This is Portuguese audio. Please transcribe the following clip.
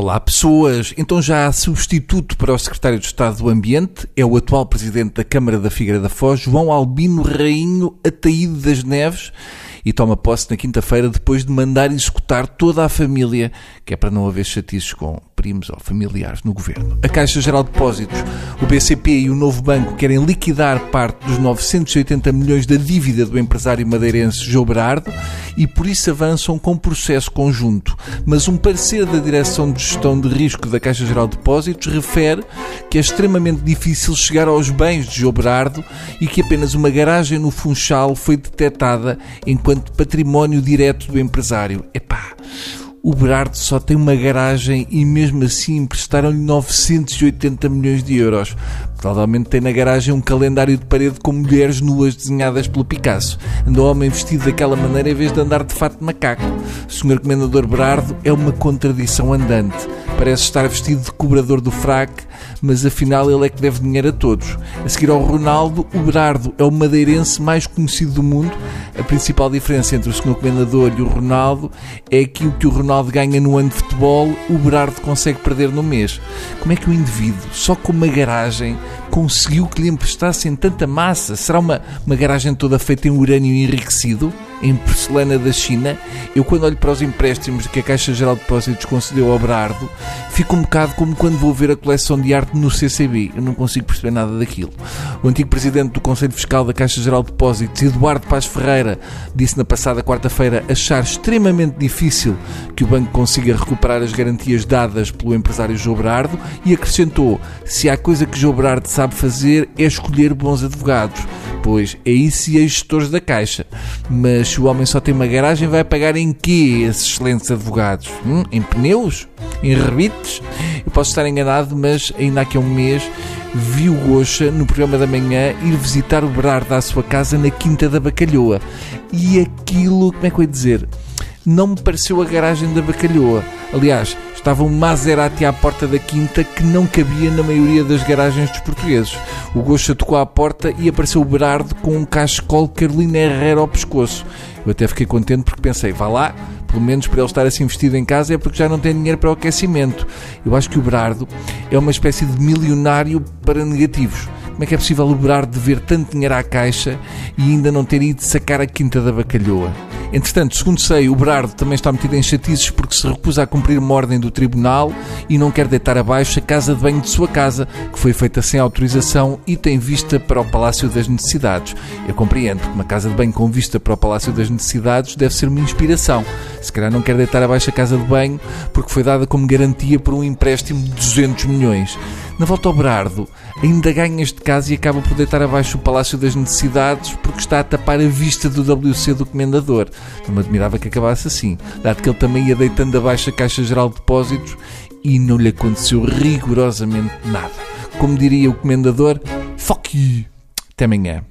Olá pessoas, então já há substituto para o secretário de Estado do Ambiente, é o atual presidente da Câmara da Figueira da Foz, João Albino Rainho Ataíde das Neves, e toma posse na quinta-feira depois de mandar executar toda a família, que é para não haver chatices com primos ou familiares no governo. A Caixa Geral de Depósitos, o BCP e o novo banco querem liquidar parte dos 980 milhões da dívida do empresário madeirense João Berardo e por isso avançam com processo conjunto. Mas um parecer da Direção de Gestão de Risco da Caixa Geral de Depósitos refere que é extremamente difícil chegar aos bens de João Berardo e que apenas uma garagem no Funchal foi detectada enquanto património direto do empresário. Epá, o Berardo só tem uma garagem e mesmo assim emprestaram-lhe 980 milhões de euros. Provavelmente tem na garagem um calendário de parede com mulheres nuas desenhadas pelo Picasso. Anda o homem vestido daquela maneira em vez de andar de fato de macaco. O Sr. Comendador Berardo é uma contradição andante. Parece estar vestido de cobrador do fraque, mas afinal ele é que deve dinheiro a todos. A seguir ao Ronaldo, o Berardo é o madeirense mais conhecido do mundo. A principal diferença entre o Sr. Comendador e o Ronaldo é que o que o Ronaldo ganha no ano de futebol, o Berardo consegue perder no mês. Como é que o indivíduo, só com uma garagem, conseguiu que lhe emprestassem tanta massa? Será uma, uma garagem toda feita em urânio enriquecido? Em porcelana da China? Eu, quando olho para os empréstimos que a Caixa Geral de Depósitos concedeu ao Berardo, fico um bocado como quando vou ver a coleção de arte no CCB. Eu não consigo perceber nada daquilo. O antigo presidente do Conselho Fiscal da Caixa Geral de Depósitos, Eduardo Paz Ferreira, disse na passada quarta-feira achar extremamente difícil que o banco consiga recuperar as garantias dadas pelo empresário João Berardo e acrescentou: se há coisa que João Berardo sabe fazer é escolher bons advogados. Pois é isso e gestores da Caixa. Mas se o homem só tem uma garagem, vai pagar em quê esses excelentes advogados? Hum? Em pneus? Em rebites? Eu posso estar enganado, mas ainda há um mês vi o Gocha no programa da manhã ir visitar o Berardo à sua casa na Quinta da Bacalhoa. E aquilo, como é que eu ia dizer? Não me pareceu a garagem da Bacalhoa. Aliás, estava um Maserati à porta da quinta que não cabia na maioria das garagens dos portugueses. O Gocha tocou à porta e apareceu o Berardo com um cachecol Carolina Herrera ao pescoço. Eu até fiquei contente porque pensei, vá lá, pelo menos para ele estar assim vestido em casa é porque já não tem dinheiro para o aquecimento. Eu acho que o Berardo é uma espécie de milionário para negativos. Como é que é possível o Berardo dever tanto dinheiro à caixa e ainda não ter ido sacar a quinta da bacalhoa? Entretanto, segundo sei, o Berardo também está metido em chatices porque se recusa a cumprir uma ordem do tribunal e não quer deitar abaixo a casa de banho de sua casa, que foi feita sem autorização e tem vista para o Palácio das Necessidades. Eu compreendo que uma casa de banho com vista para o Palácio das Necessidades deve ser uma inspiração. Se calhar não quer deitar abaixo a casa de banho porque foi dada como garantia por um empréstimo de 200 milhões. Na volta ao Berardo, ainda ganha este caso e acaba por deitar abaixo o Palácio das Necessidades porque está a tapar a vista do WC do Comendador. Não me admirava que acabasse assim, dado que ele também ia deitando abaixo a Caixa Geral de Depósitos e não lhe aconteceu rigorosamente nada. Como diria o Comendador, fuck you. Até amanhã.